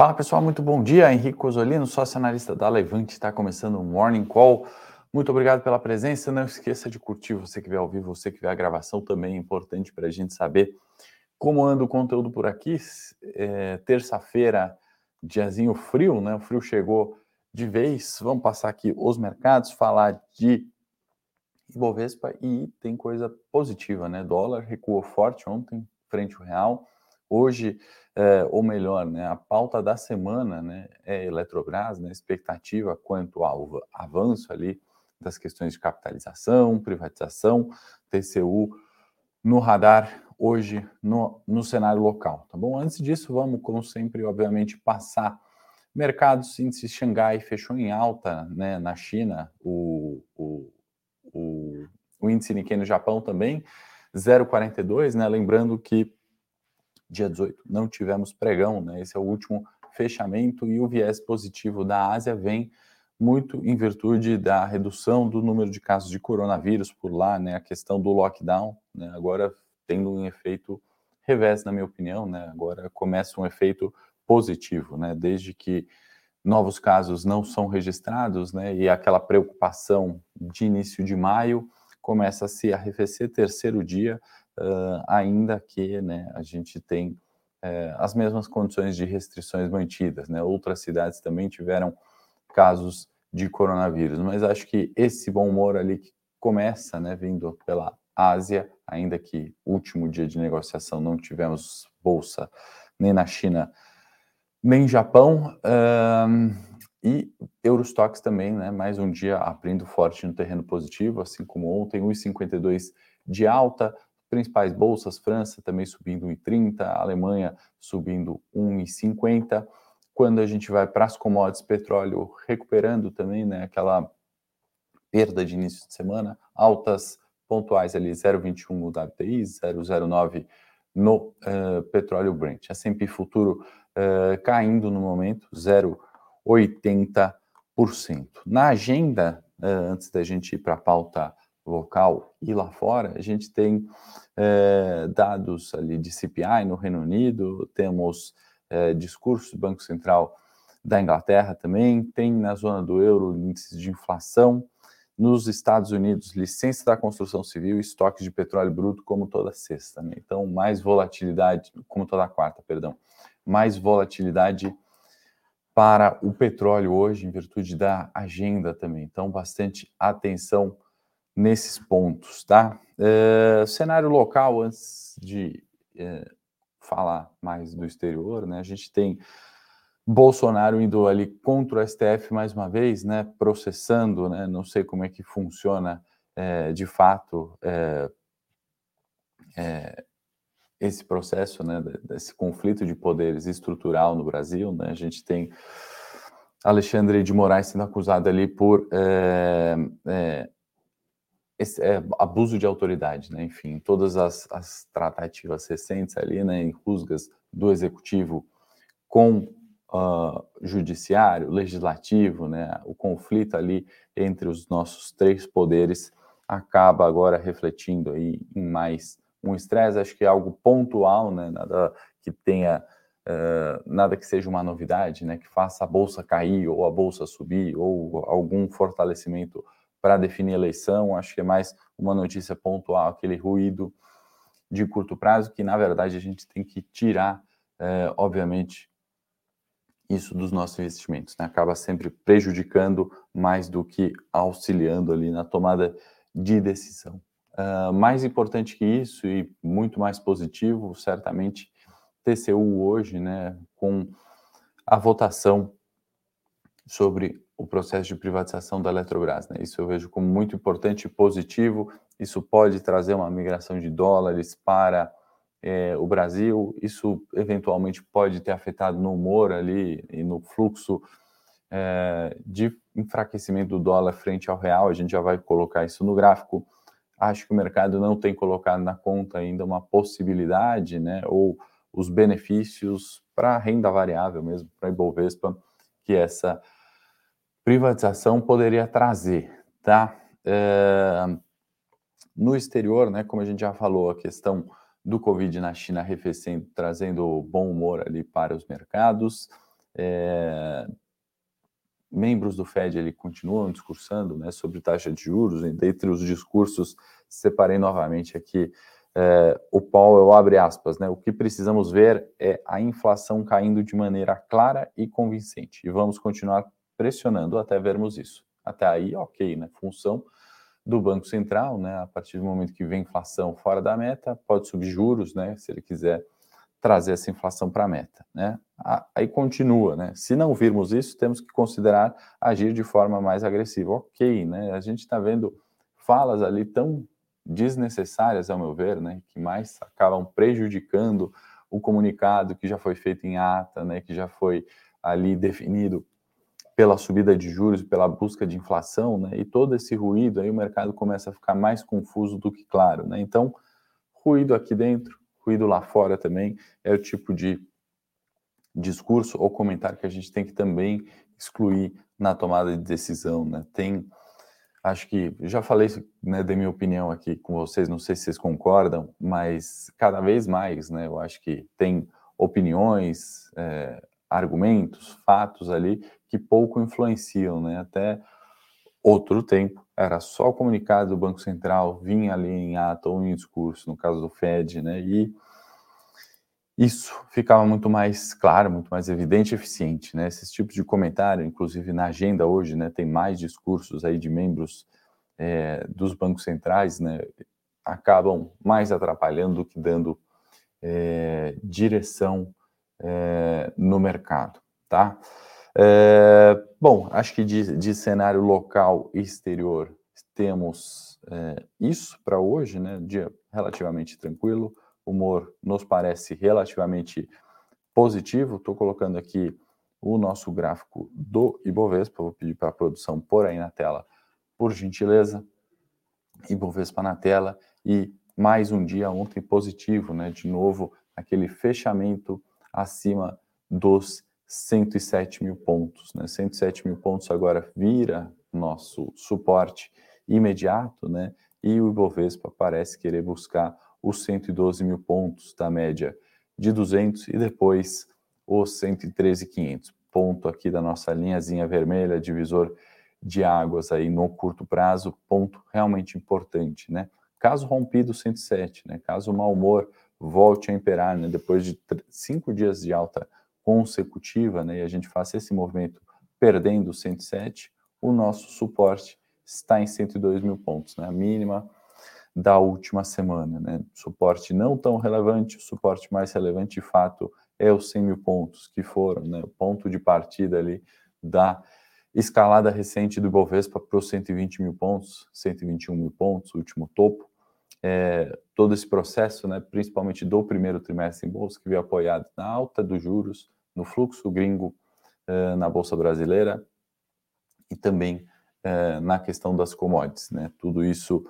Fala pessoal, muito bom dia. Henrique Cosolino, sócio analista da Levante, está começando o Morning Call. Muito obrigado pela presença. Não esqueça de curtir você que vê ao vivo, você que vê a gravação também é importante para a gente saber como anda o conteúdo por aqui. É, Terça-feira, diazinho frio, né? O frio chegou de vez. Vamos passar aqui os mercados, falar de Ibovespa e tem coisa positiva, né? Dólar recuou forte ontem frente ao real. Hoje, é, ou melhor, né, a pauta da semana né, é Eletrobras, né, expectativa quanto ao avanço ali das questões de capitalização, privatização, TCU no radar hoje no, no cenário local, tá bom? Antes disso, vamos, como sempre, obviamente, passar mercados, índice Xangai fechou em alta né, na China, o, o, o, o índice Nikkei no Japão também, 0,42, né? Lembrando que dia 18 não tivemos pregão, né? Esse é o último fechamento e o viés positivo da Ásia vem muito em virtude da redução do número de casos de coronavírus por lá, né? A questão do lockdown, né? Agora tendo um efeito revés, na minha opinião, né? Agora começa um efeito positivo, né? Desde que novos casos não são registrados, né? E aquela preocupação de início de maio começa a se arrefecer terceiro dia uh, ainda que né, a gente tem uh, as mesmas condições de restrições mantidas. Né? Outras cidades também tiveram casos de coronavírus, mas acho que esse bom humor ali que começa, né, vindo pela Ásia, ainda que último dia de negociação não tivemos bolsa nem na China nem Japão, um, e Eurostox também, né, mais um dia abrindo forte no terreno positivo, assim como ontem, 1,52 de alta, principais bolsas, França também subindo 1,30, Alemanha subindo 1,50. Quando a gente vai para as commodities, petróleo recuperando também, né, aquela perda de início de semana, altas pontuais ali, 0,21 no WTI, 0,09 no uh, petróleo Brent. S&P futuro uh, caindo no momento, 0,80%. Na agenda, uh, antes da gente ir para a pauta local e lá fora, a gente tem é, dados ali de CPI no Reino Unido, temos é, discurso do Banco Central da Inglaterra também, tem na zona do euro índices de inflação, nos Estados Unidos, licença da construção civil e estoque de petróleo bruto, como toda sexta. Né? Então, mais volatilidade, como toda quarta, perdão, mais volatilidade para o petróleo hoje, em virtude da agenda também. Então, bastante atenção nesses pontos, tá? É, cenário local, antes de é, falar mais do exterior, né? A gente tem Bolsonaro indo ali contra o STF mais uma vez, né? Processando, né? Não sei como é que funciona é, de fato esse processo, né? Desse conflito de poderes estrutural no Brasil, né? A gente tem Alexandre de Moraes sendo acusado ali por esse, é, abuso de autoridade, né? Enfim, todas as, as tratativas recentes ali, né, em rusgas do executivo com uh, judiciário, legislativo, né? O conflito ali entre os nossos três poderes acaba agora refletindo aí em mais um estresse. Acho que é algo pontual, né? Nada que tenha Uh, nada que seja uma novidade, né, que faça a bolsa cair ou a bolsa subir ou algum fortalecimento para definir eleição. Acho que é mais uma notícia pontual, aquele ruído de curto prazo, que na verdade a gente tem que tirar, é, obviamente, isso dos nossos investimentos. Né? Acaba sempre prejudicando mais do que auxiliando ali na tomada de decisão. Uh, mais importante que isso e muito mais positivo, certamente, TCU hoje, né, com a votação sobre o processo de privatização da Eletrobras. Né? Isso eu vejo como muito importante e positivo. Isso pode trazer uma migração de dólares para é, o Brasil. Isso eventualmente pode ter afetado no humor ali e no fluxo é, de enfraquecimento do dólar frente ao real. A gente já vai colocar isso no gráfico. Acho que o mercado não tem colocado na conta ainda uma possibilidade, né, ou os benefícios para renda variável mesmo, para a Ibovespa, que essa privatização poderia trazer, tá? É, no exterior, né, como a gente já falou, a questão do Covid na China arrefecendo, trazendo bom humor ali para os mercados. É, membros do Fed ele continuam discursando né, sobre taxa de juros, dentre os discursos, separei novamente aqui é, o Powell abre aspas, né? O que precisamos ver é a inflação caindo de maneira clara e convincente. E vamos continuar pressionando até vermos isso. Até aí, ok, né? Função do Banco Central, né? A partir do momento que vem inflação fora da meta, pode subir juros, né? Se ele quiser trazer essa inflação para a meta, né? Aí continua, né? Se não virmos isso, temos que considerar agir de forma mais agressiva. Ok, né? A gente está vendo falas ali tão desnecessárias, ao meu ver, né, que mais acabam prejudicando o comunicado que já foi feito em ata, né, que já foi ali definido pela subida de juros, pela busca de inflação, né, e todo esse ruído, aí o mercado começa a ficar mais confuso do que claro, né, então, ruído aqui dentro, ruído lá fora também, é o tipo de discurso ou comentário que a gente tem que também excluir na tomada de decisão, né, tem Acho que já falei né, da minha opinião aqui com vocês, não sei se vocês concordam, mas cada vez mais, né, eu acho que tem opiniões, é, argumentos, fatos ali que pouco influenciam, né? Até outro tempo era só o comunicado do Banco Central, vinha ali em ato ou em discurso, no caso do Fed, né? E isso ficava muito mais claro, muito mais evidente e eficiente, né? Esses tipos de comentário, inclusive na agenda hoje, né, tem mais discursos aí de membros é, dos bancos centrais, né, acabam mais atrapalhando do que dando é, direção é, no mercado, tá? É, bom, acho que de, de, cenário local e exterior temos é, isso para hoje, né? Dia relativamente tranquilo humor nos parece relativamente positivo. Estou colocando aqui o nosso gráfico do Ibovespa. Vou pedir para a produção pôr aí na tela, por gentileza. Ibovespa na tela e mais um dia ontem positivo, né? De novo, aquele fechamento acima dos 107 mil pontos, né? 107 mil pontos agora vira nosso suporte imediato, né? E o Ibovespa parece querer buscar os 112 mil pontos da média de 200 e depois os 113,500. Ponto aqui da nossa linhazinha vermelha, divisor de águas aí no curto prazo, ponto realmente importante, né? Caso rompido 107, né? Caso o mau humor volte a imperar, né? Depois de cinco dias de alta consecutiva, né? E a gente faça esse movimento perdendo 107, o nosso suporte está em 102 mil pontos, né? A mínima da última semana. Né? Suporte não tão relevante, o suporte mais relevante de fato é os 100 mil pontos, que foram né, o ponto de partida ali da escalada recente do Ibovespa para os 120 mil pontos, 121 mil pontos, último topo. É, todo esse processo, né, principalmente do primeiro trimestre em bolsa, que veio apoiado na alta dos juros, no fluxo gringo é, na bolsa brasileira e também é, na questão das commodities, né? Tudo isso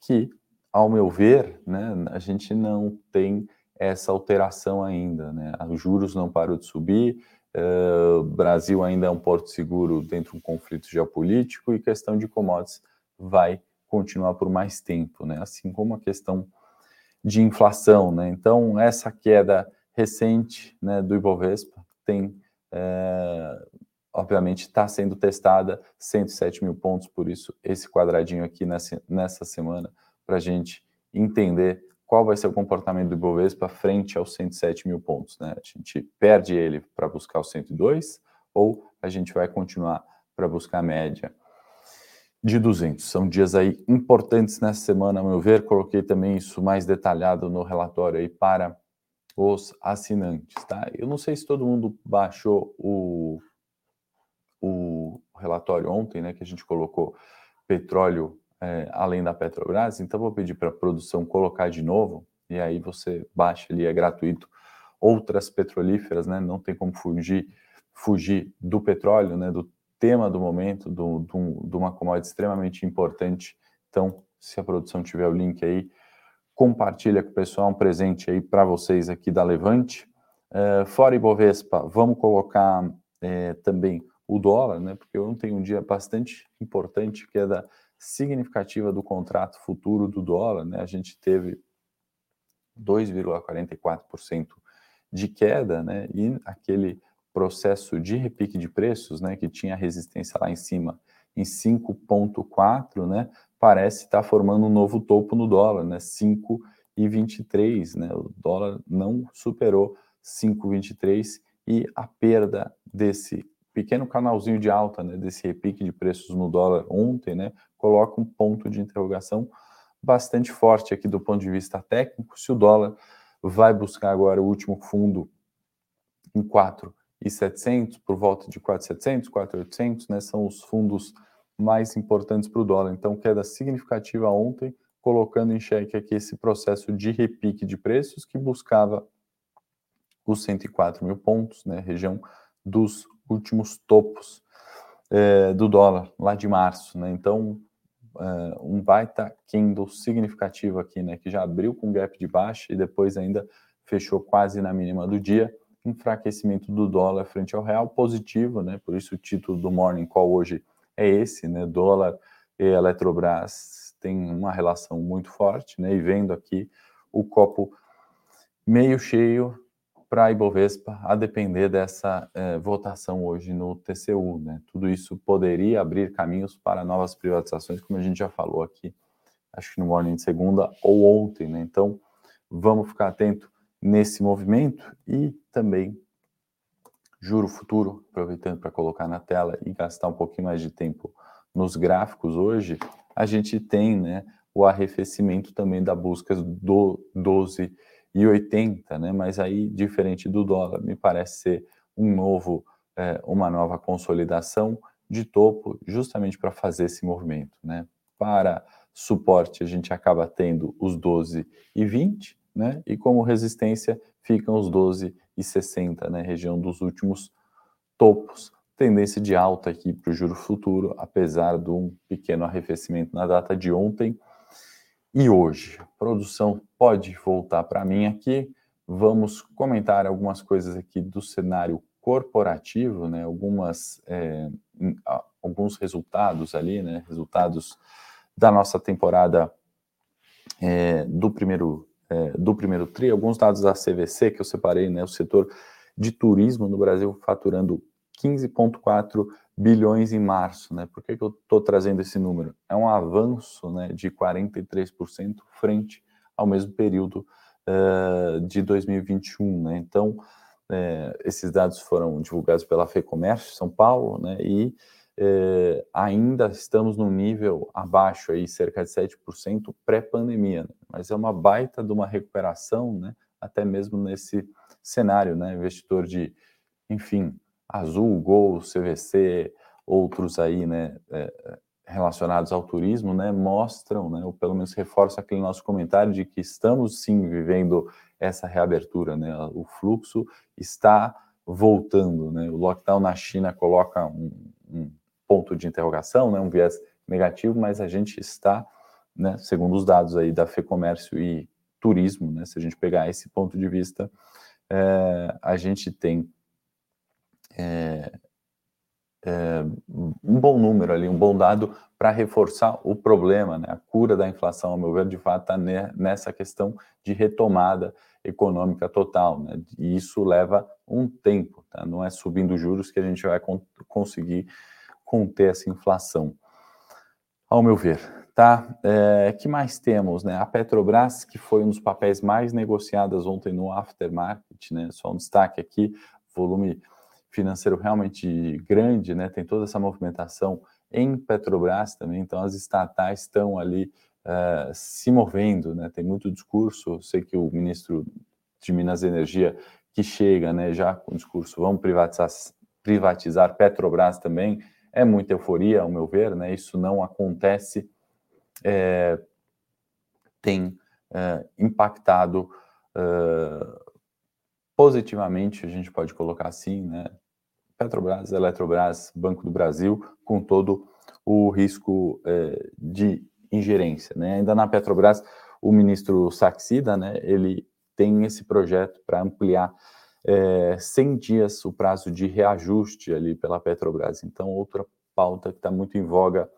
que ao meu ver, né, a gente não tem essa alteração ainda. Né? Os juros não param de subir, uh, o Brasil ainda é um porto seguro dentro de um conflito geopolítico e questão de commodities vai continuar por mais tempo, né? assim como a questão de inflação. Né? Então, essa queda recente né, do Ibovespa tem, é, obviamente, está sendo testada 107 mil pontos, por isso esse quadradinho aqui nessa, nessa semana para a gente entender qual vai ser o comportamento do Ibovespa frente aos 107 mil pontos. Né? A gente perde ele para buscar os 102 ou a gente vai continuar para buscar a média de 200. São dias aí importantes nessa semana, a meu ver. Coloquei também isso mais detalhado no relatório aí para os assinantes, tá? Eu não sei se todo mundo baixou o, o relatório ontem, né, que a gente colocou petróleo é, além da Petrobras, então vou pedir para a produção colocar de novo, e aí você baixa ali, é gratuito, outras petrolíferas, né? Não tem como fugir, fugir do petróleo, né? Do tema do momento, do, do, de uma commodity extremamente importante. Então, se a produção tiver o link aí, compartilha com o pessoal, um presente aí para vocês aqui da Levante. É, fora Ibovespa, vamos colocar é, também o dólar, né? Porque ontem um dia bastante importante, que é significativa do contrato futuro do dólar, né? A gente teve 2,44% de queda, né? E aquele processo de repique de preços, né, que tinha resistência lá em cima em 5,4, né, parece estar tá formando um novo topo no dólar, né, 5,23, né, o dólar não superou 5,23 e a perda desse pequeno canalzinho de alta, né, desse repique de preços no dólar ontem, né, coloca um ponto de interrogação bastante forte aqui do ponto de vista técnico, se o dólar vai buscar agora o último fundo em 4,700, por volta de 4,700, 4,800, né, são os fundos mais importantes para o dólar. Então, queda significativa ontem, colocando em xeque aqui esse processo de repique de preços que buscava os 104 mil pontos, né, região dos últimos topos é, do dólar, lá de março. Né? Então, é, um baita candle significativo aqui, né, que já abriu com gap de baixa e depois ainda fechou quase na mínima do dia. Enfraquecimento do dólar frente ao real positivo, né? Por isso o título do Morning Call hoje é esse, né? Dólar e Eletrobras têm uma relação muito forte, né? E vendo aqui o copo meio cheio para a Ibovespa, a depender dessa eh, votação hoje no TCU, né? Tudo isso poderia abrir caminhos para novas privatizações, como a gente já falou aqui, acho que no morning de segunda ou ontem, né? Então, vamos ficar atento nesse movimento e também juro futuro, aproveitando para colocar na tela e gastar um pouquinho mais de tempo nos gráficos hoje, a gente tem né, o arrefecimento também da busca do 12,80, né? Mas aí, diferente do dólar, me parece ser um novo, é, uma nova consolidação de topo, justamente para fazer esse movimento, né? Para suporte, a gente acaba tendo os 12,20, né? E como resistência ficam os 12,60, né? Região dos últimos topos. Tendência de alta aqui para o juro futuro, apesar de um pequeno arrefecimento na data de ontem e hoje. Produção pode voltar para mim aqui. Vamos comentar algumas coisas aqui do cenário corporativo, né? Algumas, é, alguns resultados ali, né? Resultados da nossa temporada é, do primeiro é, do primeiro TRI, alguns dados da CVC que eu separei, né, o setor de turismo no Brasil faturando 15,4 bilhões em março, né? Por que, que eu estou trazendo esse número? É um avanço né, de 43% frente ao mesmo período uh, de 2021, né? Então, uh, esses dados foram divulgados pela FEComércio São Paulo, né? E eh, ainda estamos num nível abaixo aí, cerca de 7% pré-pandemia, né? mas é uma baita de uma recuperação, né? até mesmo nesse cenário, né? investidor de, enfim, Azul, Gol, CVC, outros aí, né, é, relacionados ao turismo, né, mostram, né, ou pelo menos reforçam aquele nosso comentário de que estamos sim vivendo essa reabertura, né, o fluxo está voltando, né, o lockdown na China coloca um, um ponto de interrogação, né, um viés negativo, mas a gente está, né, segundo os dados aí da FEComércio e turismo, né, se a gente pegar esse ponto de vista, é, a gente tem é, é, um bom número ali, um bom dado para reforçar o problema, né? A cura da inflação, ao meu ver, de fato, está nessa questão de retomada econômica total, né? E isso leva um tempo, tá? Não é subindo juros que a gente vai con conseguir conter essa inflação, ao meu ver, tá? É, que mais temos, né? A Petrobras, que foi um dos papéis mais negociados ontem no aftermarket, né? Só um destaque aqui, volume financeiro realmente grande, né? Tem toda essa movimentação em Petrobras também, então as estatais estão ali uh, se movendo, né? Tem muito discurso, sei que o ministro de Minas e Energia que chega, né, já com o discurso, vamos privatizar, privatizar Petrobras também, é muita euforia, ao meu ver, né? Isso não acontece, é, tem é, impactado positivamente, a gente pode colocar assim, né? Petrobras, Eletrobras, Banco do Brasil, com todo o risco é, de ingerência. Né? Ainda na Petrobras, o ministro Saxida, né, ele tem esse projeto para ampliar é, 100 dias o prazo de reajuste ali pela Petrobras. Então, outra pauta que está muito em voga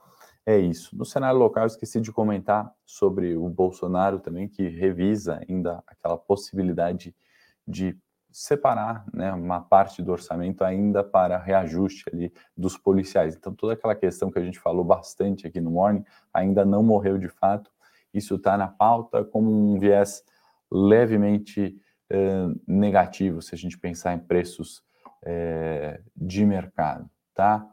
é isso. No cenário local, eu esqueci de comentar sobre o Bolsonaro também, que revisa ainda aquela possibilidade de separar né, uma parte do orçamento ainda para reajuste ali dos policiais. Então, toda aquela questão que a gente falou bastante aqui no Morning ainda não morreu de fato. Isso está na pauta como um viés levemente negativo, se a gente pensar em preços de mercado, tá?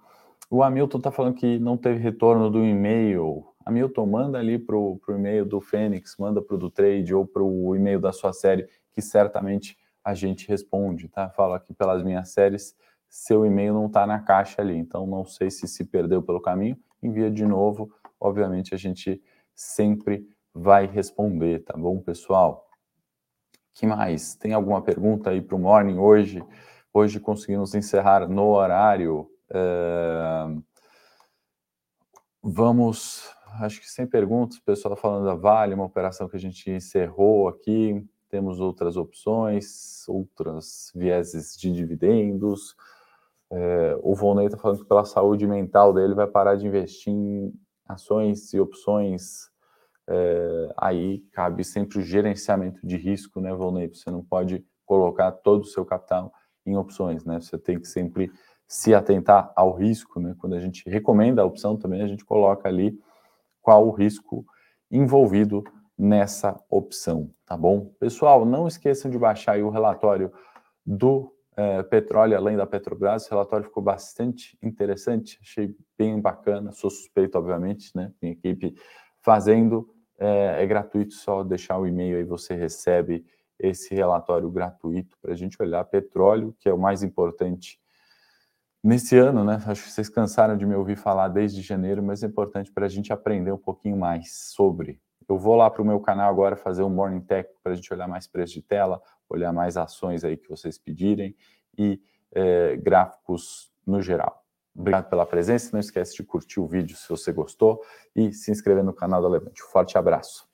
O Hamilton está falando que não teve retorno do e-mail. Hamilton, manda ali para o e-mail do Fênix, manda para o do Trade ou para o e-mail da sua série, que certamente a gente responde, tá? Falo aqui pelas minhas séries, seu e-mail não está na caixa ali, então não sei se se perdeu pelo caminho, envia de novo, obviamente a gente sempre vai responder, tá bom, pessoal? Que mais? Tem alguma pergunta aí para o Morning hoje? Hoje conseguimos encerrar no horário. Uh, vamos, acho que sem perguntas, pessoal falando da Vale, uma operação que a gente encerrou aqui temos outras opções, outras vieses de dividendos. É, o Volney está falando que pela saúde mental dele vai parar de investir em ações e opções. É, aí cabe sempre o gerenciamento de risco, né, Volney? Você não pode colocar todo o seu capital em opções, né? Você tem que sempre se atentar ao risco, né? Quando a gente recomenda a opção também, a gente coloca ali qual o risco envolvido nessa opção, tá bom? Pessoal, não esqueçam de baixar o relatório do é, petróleo além da Petrobras. O relatório ficou bastante interessante, achei bem bacana. Sou suspeito, obviamente, né? Minha equipe fazendo. É, é gratuito, só deixar o e-mail aí você recebe esse relatório gratuito para a gente olhar petróleo, que é o mais importante nesse ano, né? Acho que vocês cansaram de me ouvir falar desde janeiro, mas é importante para a gente aprender um pouquinho mais sobre eu vou lá para o meu canal agora fazer um Morning Tech para a gente olhar mais preço de tela, olhar mais ações aí que vocês pedirem e é, gráficos no geral. Obrigado pela presença. Não esquece de curtir o vídeo se você gostou e se inscrever no canal da Levante. Um forte abraço.